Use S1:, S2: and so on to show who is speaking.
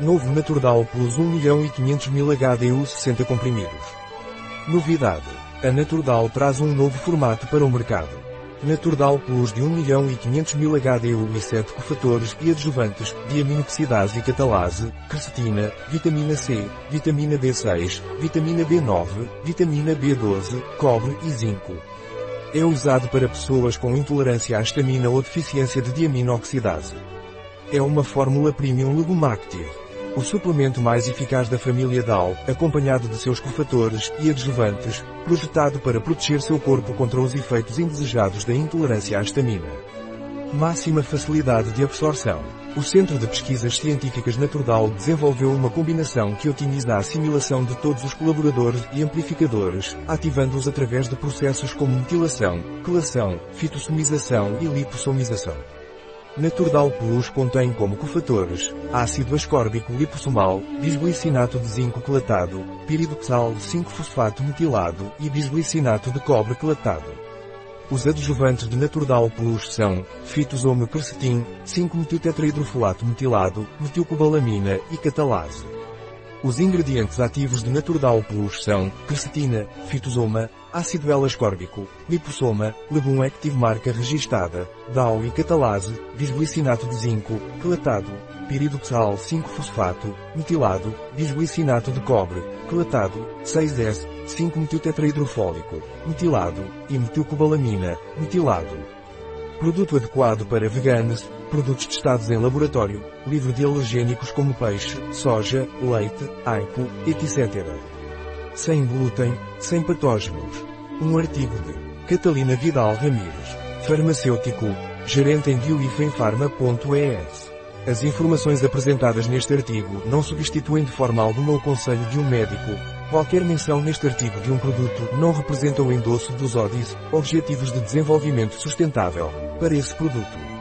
S1: Novo Naturdal Plus 1 milhão e 500 mil HDU 60 comprimidos. Novidade. A Naturdal traz um novo formato para o mercado. Naturdal Plus de 1 milhão e 500 mil HDU e 7 cofatores e adjuvantes, diaminoxidase e catalase, quercetina, vitamina C, vitamina B6, vitamina B9, vitamina B12, cobre e zinco. É usado para pessoas com intolerância à estamina ou deficiência de diaminoxidase. É uma fórmula premium Legumactive o suplemento mais eficaz da família DAO, acompanhado de seus cofatores e adjuvantes, projetado para proteger seu corpo contra os efeitos indesejados da intolerância à estamina. Máxima facilidade de absorção. O Centro de Pesquisas Científicas Naturdal desenvolveu uma combinação que otimiza a assimilação de todos os colaboradores e amplificadores, ativando-os através de processos como metilação, quelação, fitossomização e lipossomização. Naturdal Plus contém como cofatores ácido ascórbico liposomal, bisglicinato de zinco quelatado, piridoxal 5-fosfato metilado e bisglicinato de cobre quelatado. Os adjuvantes de Naturdal Plus são fitosome quercetin, 5-metiltetrahidrofolato metilado, metilcobalamina e catalase. Os ingredientes ativos de Naturdal Plus são quercetina, fitosoma, ácido L-ascórbico, liposoma, legum active marca registada, DAO e catalase, bisglicinato de zinco, quelatado, piridoxal 5-fosfato, metilado, bisglicinato de cobre, quelatado, 6S, 5-metiltetrahidrofólico, metilado, e metilcobalamina, metilado. Produto adequado para veganos, produtos testados em laboratório, livre de alergênicos como peixe, soja, leite, aipo, etc. Sem glúten, sem patógenos. Um artigo de Catalina Vidal Ramírez, farmacêutico, gerente em bioifenfarma.es. As informações apresentadas neste artigo não substituem de forma alguma o conselho de um médico. Qualquer menção neste artigo de um produto não representa o endosso dos ODIs, Objetivos de Desenvolvimento Sustentável, para esse produto.